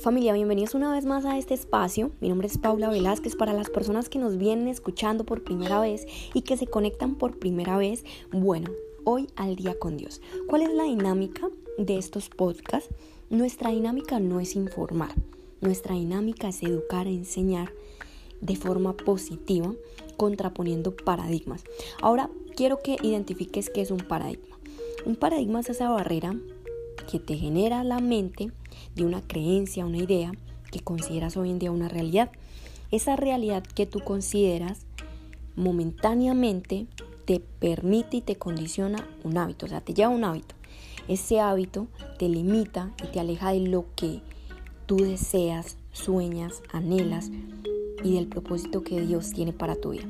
Familia, bienvenidos una vez más a este espacio. Mi nombre es Paula Velázquez. Para las personas que nos vienen escuchando por primera vez y que se conectan por primera vez, bueno, hoy al día con Dios. ¿Cuál es la dinámica de estos podcasts? Nuestra dinámica no es informar, nuestra dinámica es educar, enseñar de forma positiva, contraponiendo paradigmas. Ahora quiero que identifiques qué es un paradigma. Un paradigma es esa barrera que te genera la mente de una creencia, una idea que consideras hoy en día una realidad. Esa realidad que tú consideras momentáneamente te permite y te condiciona un hábito, o sea, te lleva un hábito. Ese hábito te limita y te aleja de lo que tú deseas, sueñas, anhelas y del propósito que Dios tiene para tu vida.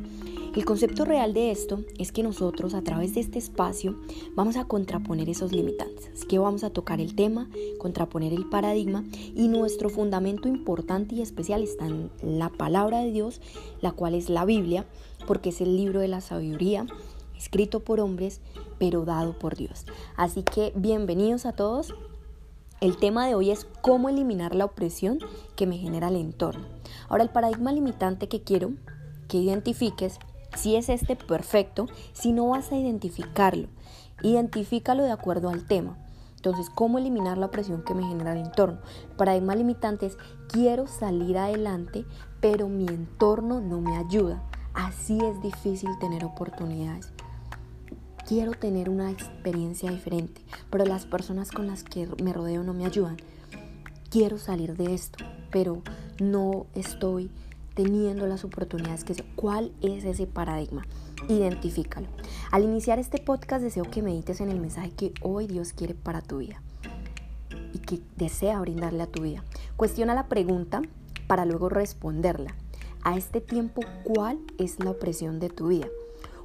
El concepto real de esto es que nosotros a través de este espacio vamos a contraponer esos limitantes. Así que vamos a tocar el tema, contraponer el paradigma y nuestro fundamento importante y especial está en la palabra de Dios, la cual es la Biblia, porque es el libro de la sabiduría, escrito por hombres, pero dado por Dios. Así que bienvenidos a todos. El tema de hoy es cómo eliminar la opresión que me genera el entorno. Ahora el paradigma limitante que quiero que identifiques si es este perfecto, si no vas a identificarlo, identifícalo de acuerdo al tema. Entonces, ¿cómo eliminar la presión que me genera el entorno? Paradigma limitante es, quiero salir adelante, pero mi entorno no me ayuda. Así es difícil tener oportunidades. Quiero tener una experiencia diferente, pero las personas con las que me rodeo no me ayudan. Quiero salir de esto, pero no estoy teniendo las oportunidades que ¿Cuál es ese paradigma? Identifícalo. Al iniciar este podcast deseo que medites en el mensaje que hoy Dios quiere para tu vida y que desea brindarle a tu vida. Cuestiona la pregunta para luego responderla. A este tiempo, ¿cuál es la opresión de tu vida?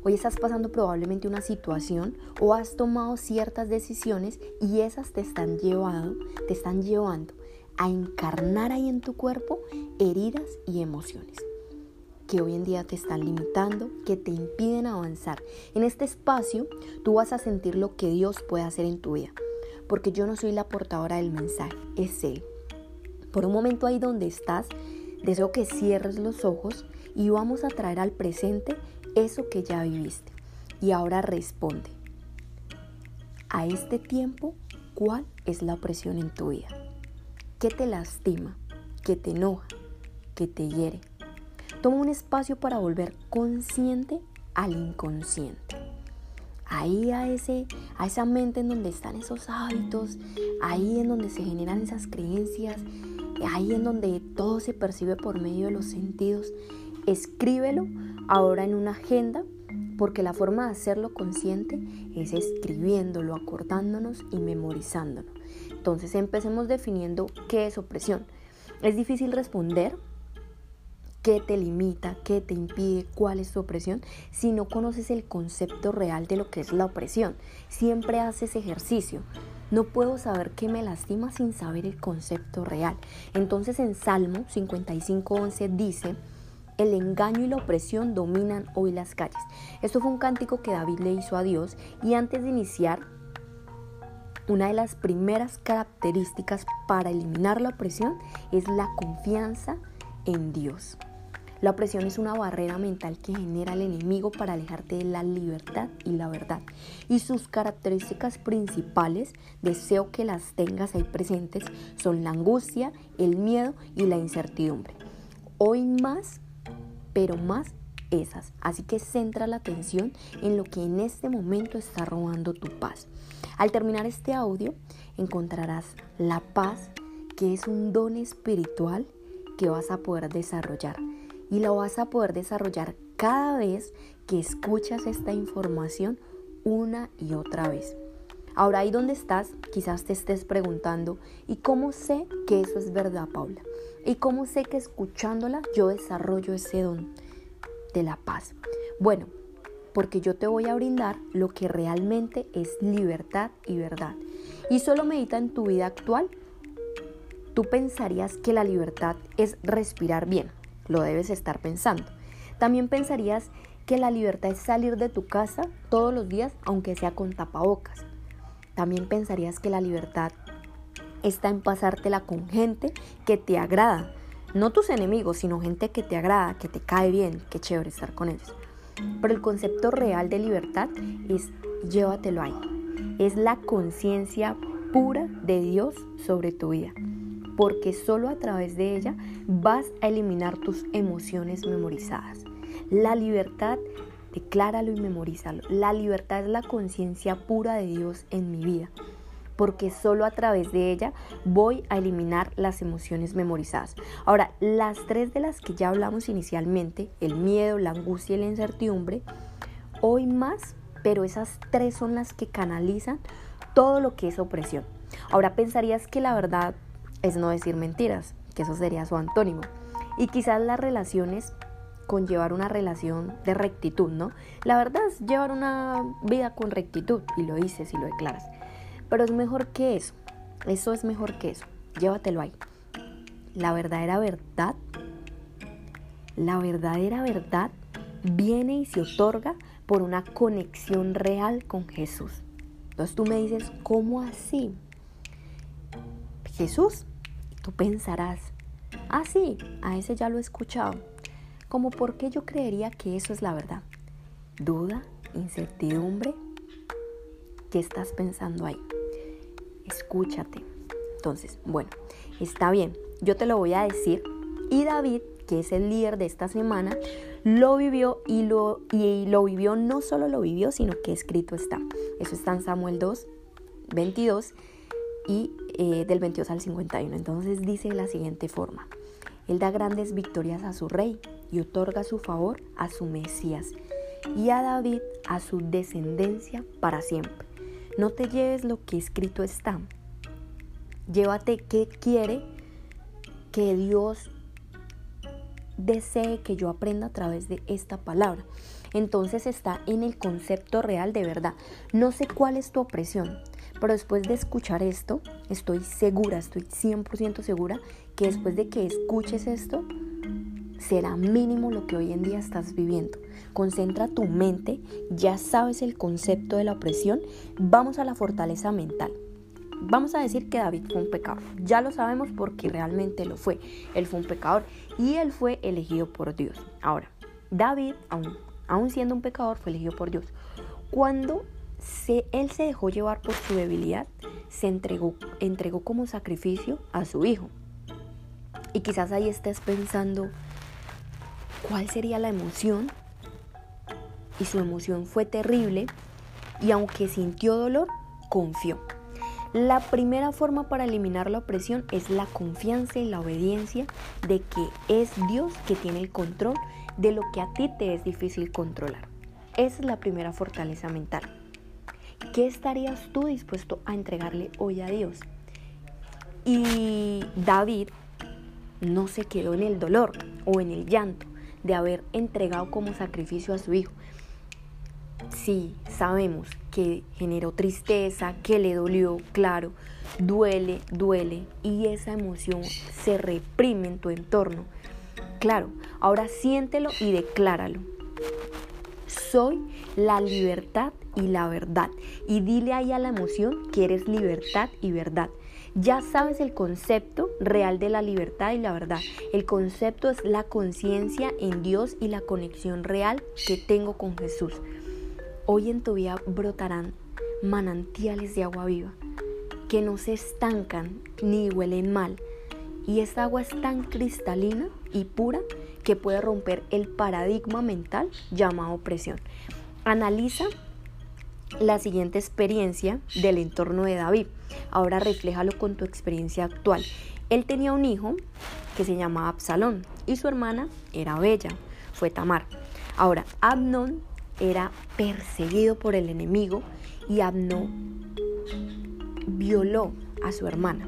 Hoy estás pasando probablemente una situación o has tomado ciertas decisiones y esas te están llevando, te están llevando a encarnar ahí en tu cuerpo heridas y emociones que hoy en día te están limitando, que te impiden avanzar. En este espacio tú vas a sentir lo que Dios puede hacer en tu vida, porque yo no soy la portadora del mensaje, es Él. Por un momento ahí donde estás, deseo que cierres los ojos y vamos a traer al presente eso que ya viviste. Y ahora responde. A este tiempo, ¿cuál es la opresión en tu vida? ¿Qué te lastima? ¿Qué te enoja? ¿Qué te hiere? Toma un espacio para volver consciente al inconsciente. Ahí a, ese, a esa mente en donde están esos hábitos, ahí en donde se generan esas creencias, ahí en donde todo se percibe por medio de los sentidos. Escríbelo ahora en una agenda porque la forma de hacerlo consciente es escribiéndolo, acordándonos y memorizándonos. Entonces empecemos definiendo qué es opresión. Es difícil responder qué te limita, qué te impide, cuál es tu opresión, si no conoces el concepto real de lo que es la opresión. Siempre haces ejercicio. No puedo saber qué me lastima sin saber el concepto real. Entonces en Salmo 55.11 dice, el engaño y la opresión dominan hoy las calles. Esto fue un cántico que David le hizo a Dios y antes de iniciar una de las primeras características para eliminar la opresión es la confianza en Dios. La opresión es una barrera mental que genera el enemigo para alejarte de la libertad y la verdad. Y sus características principales, deseo que las tengas ahí presentes, son la angustia, el miedo y la incertidumbre. Hoy más, pero más esas. Así que centra la atención en lo que en este momento está robando tu paz. Al terminar este audio encontrarás la paz que es un don espiritual que vas a poder desarrollar y lo vas a poder desarrollar cada vez que escuchas esta información una y otra vez. Ahora ahí donde estás, quizás te estés preguntando, ¿y cómo sé que eso es verdad, Paula? ¿Y cómo sé que escuchándola yo desarrollo ese don de la paz? Bueno, porque yo te voy a brindar lo que realmente es libertad y verdad. Y solo medita en tu vida actual. Tú pensarías que la libertad es respirar bien, lo debes estar pensando. También pensarías que la libertad es salir de tu casa todos los días, aunque sea con tapabocas. También pensarías que la libertad está en pasártela con gente que te agrada. No tus enemigos, sino gente que te agrada, que te cae bien, que chévere estar con ellos. Pero el concepto real de libertad es llévatelo ahí. Es la conciencia pura de Dios sobre tu vida. Porque solo a través de ella vas a eliminar tus emociones memorizadas. La libertad, decláralo y memorízalo. La libertad es la conciencia pura de Dios en mi vida porque solo a través de ella voy a eliminar las emociones memorizadas. Ahora, las tres de las que ya hablamos inicialmente, el miedo, la angustia y la incertidumbre, hoy más, pero esas tres son las que canalizan todo lo que es opresión. Ahora pensarías que la verdad es no decir mentiras, que eso sería su antónimo. Y quizás las relaciones con llevar una relación de rectitud, ¿no? La verdad es llevar una vida con rectitud y lo dices y lo declaras. Pero es mejor que eso. Eso es mejor que eso. Llévatelo ahí. La verdadera verdad, la verdadera verdad viene y se otorga por una conexión real con Jesús. Entonces tú me dices, ¿cómo así? Jesús, tú pensarás, ah, sí, a ese ya lo he escuchado. Como por qué yo creería que eso es la verdad. Duda, incertidumbre, ¿qué estás pensando ahí? escúchate. Entonces, bueno, está bien, yo te lo voy a decir. Y David, que es el líder de esta semana, lo vivió y lo, y lo vivió, no solo lo vivió, sino que escrito está. Eso está en Samuel 2, 22 y eh, del 22 al 51. Entonces dice de la siguiente forma. Él da grandes victorias a su rey y otorga su favor a su Mesías y a David a su descendencia para siempre. No te lleves lo que escrito está. Llévate qué quiere que Dios desee que yo aprenda a través de esta palabra. Entonces está en el concepto real de verdad. No sé cuál es tu opresión, pero después de escuchar esto, estoy segura, estoy 100% segura que después de que escuches esto, será mínimo lo que hoy en día estás viviendo. Concentra tu mente, ya sabes el concepto de la opresión, vamos a la fortaleza mental. Vamos a decir que David fue un pecador. Ya lo sabemos porque realmente lo fue. Él fue un pecador y él fue elegido por Dios. Ahora, David, aún, siendo un pecador, fue elegido por Dios. Cuando él se dejó llevar por su debilidad, se entregó, entregó como sacrificio a su hijo. Y quizás ahí estés pensando, cuál sería la emoción. Y su emoción fue terrible y aunque sintió dolor, confió. La primera forma para eliminar la opresión es la confianza y la obediencia de que es Dios que tiene el control de lo que a ti te es difícil controlar. Esa es la primera fortaleza mental. ¿Qué estarías tú dispuesto a entregarle hoy a Dios? Y David no se quedó en el dolor o en el llanto, de haber entregado como sacrificio a su hijo. Sí, sabemos que generó tristeza, que le dolió, claro, duele, duele y esa emoción se reprime en tu entorno. Claro, ahora siéntelo y decláralo. Soy la libertad y la verdad. Y dile ahí a la emoción que eres libertad y verdad. Ya sabes el concepto real de la libertad y la verdad. El concepto es la conciencia en Dios y la conexión real que tengo con Jesús. Hoy en tu vida brotarán manantiales de agua viva que no se estancan ni huelen mal. Y esta agua es tan cristalina y pura que puede romper el paradigma mental llamado presión. Analiza la siguiente experiencia del entorno de David. Ahora refléjalo con tu experiencia actual. Él tenía un hijo que se llamaba Absalón y su hermana era Bella, fue Tamar. Ahora, Abnón era perseguido por el enemigo y Abnón violó a su hermana.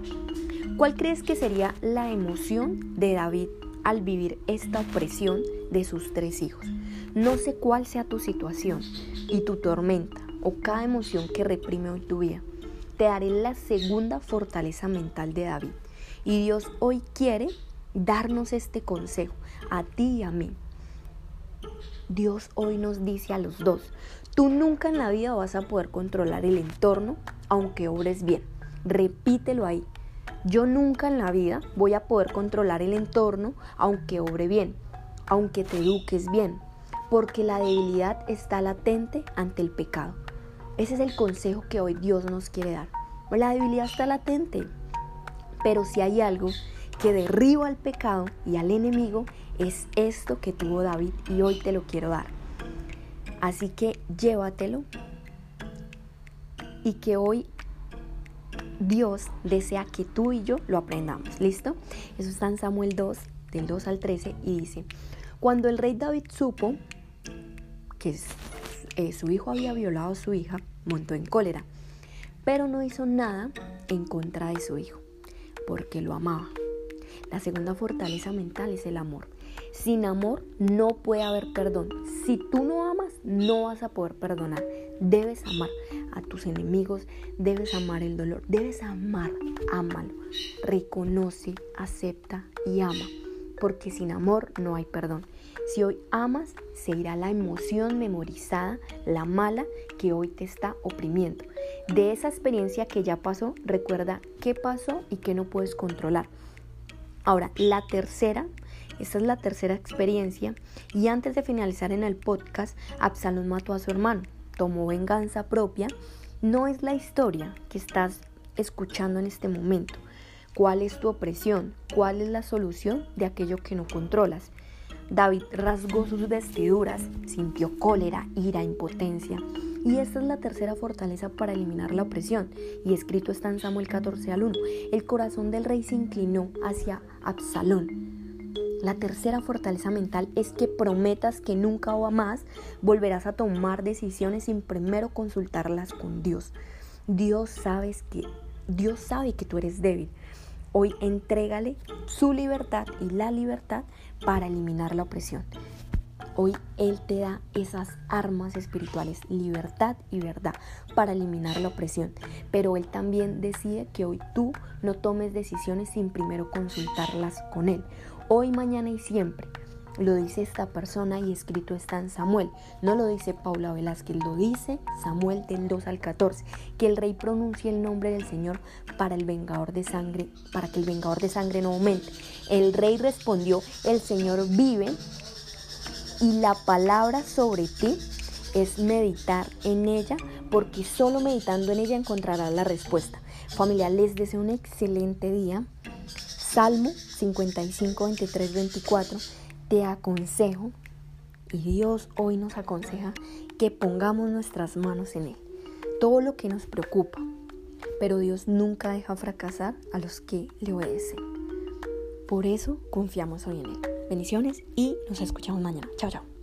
¿Cuál crees que sería la emoción de David al vivir esta opresión de sus tres hijos? No sé cuál sea tu situación y tu tormenta, o cada emoción que reprime hoy tu vida. Te daré la segunda fortaleza mental de David. Y Dios hoy quiere darnos este consejo a ti y a mí. Dios hoy nos dice a los dos, tú nunca en la vida vas a poder controlar el entorno aunque obres bien. Repítelo ahí. Yo nunca en la vida voy a poder controlar el entorno aunque obre bien, aunque te eduques bien, porque la debilidad está latente ante el pecado. Ese es el consejo que hoy Dios nos quiere dar. La debilidad está latente, pero si hay algo que derriba al pecado y al enemigo, es esto que tuvo David y hoy te lo quiero dar. Así que llévatelo y que hoy Dios desea que tú y yo lo aprendamos. ¿Listo? Eso está en Samuel 2, del 2 al 13, y dice, cuando el rey David supo que eh, su hijo había violado a su hija, montó en cólera, pero no hizo nada en contra de su hijo, porque lo amaba. La segunda fortaleza mental es el amor. Sin amor no puede haber perdón. Si tú no amas, no vas a poder perdonar. Debes amar a tus enemigos, debes amar el dolor, debes amar, ámalo. Reconoce, acepta y ama. Porque sin amor no hay perdón. Si hoy amas, se irá la emoción memorizada, la mala que hoy te está oprimiendo. De esa experiencia que ya pasó, recuerda qué pasó y qué no puedes controlar. Ahora, la tercera, esta es la tercera experiencia y antes de finalizar en el podcast, Absalón mató a su hermano, tomó venganza propia. No es la historia que estás escuchando en este momento. ¿Cuál es tu opresión? ¿Cuál es la solución de aquello que no controlas? David rasgó sus vestiduras, sintió cólera, ira, impotencia. Y esta es la tercera fortaleza para eliminar la opresión. Y escrito está en Samuel 14 al 1. El corazón del rey se inclinó hacia Absalón. La tercera fortaleza mental es que prometas que nunca o más volverás a tomar decisiones sin primero consultarlas con Dios. Dios sabes que Dios sabe que tú eres débil. Hoy entrégale su libertad y la libertad para eliminar la opresión. Hoy Él te da esas armas espirituales, libertad y verdad, para eliminar la opresión. Pero Él también decide que hoy tú no tomes decisiones sin primero consultarlas con Él. Hoy, mañana y siempre. Lo dice esta persona y escrito está en Samuel. No lo dice Paula Velázquez, lo dice Samuel del 2 al 14. Que el rey pronuncie el nombre del Señor para el vengador de sangre, para que el vengador de sangre no aumente. El rey respondió, el Señor vive y la palabra sobre ti es meditar en ella, porque solo meditando en ella encontrarás la respuesta. Familia, les deseo un excelente día. Salmo 55, 23, 24. Te aconsejo, y Dios hoy nos aconseja, que pongamos nuestras manos en Él. Todo lo que nos preocupa, pero Dios nunca deja fracasar a los que le obedecen. Por eso confiamos hoy en Él. Bendiciones y nos escuchamos mañana. Chao, chao.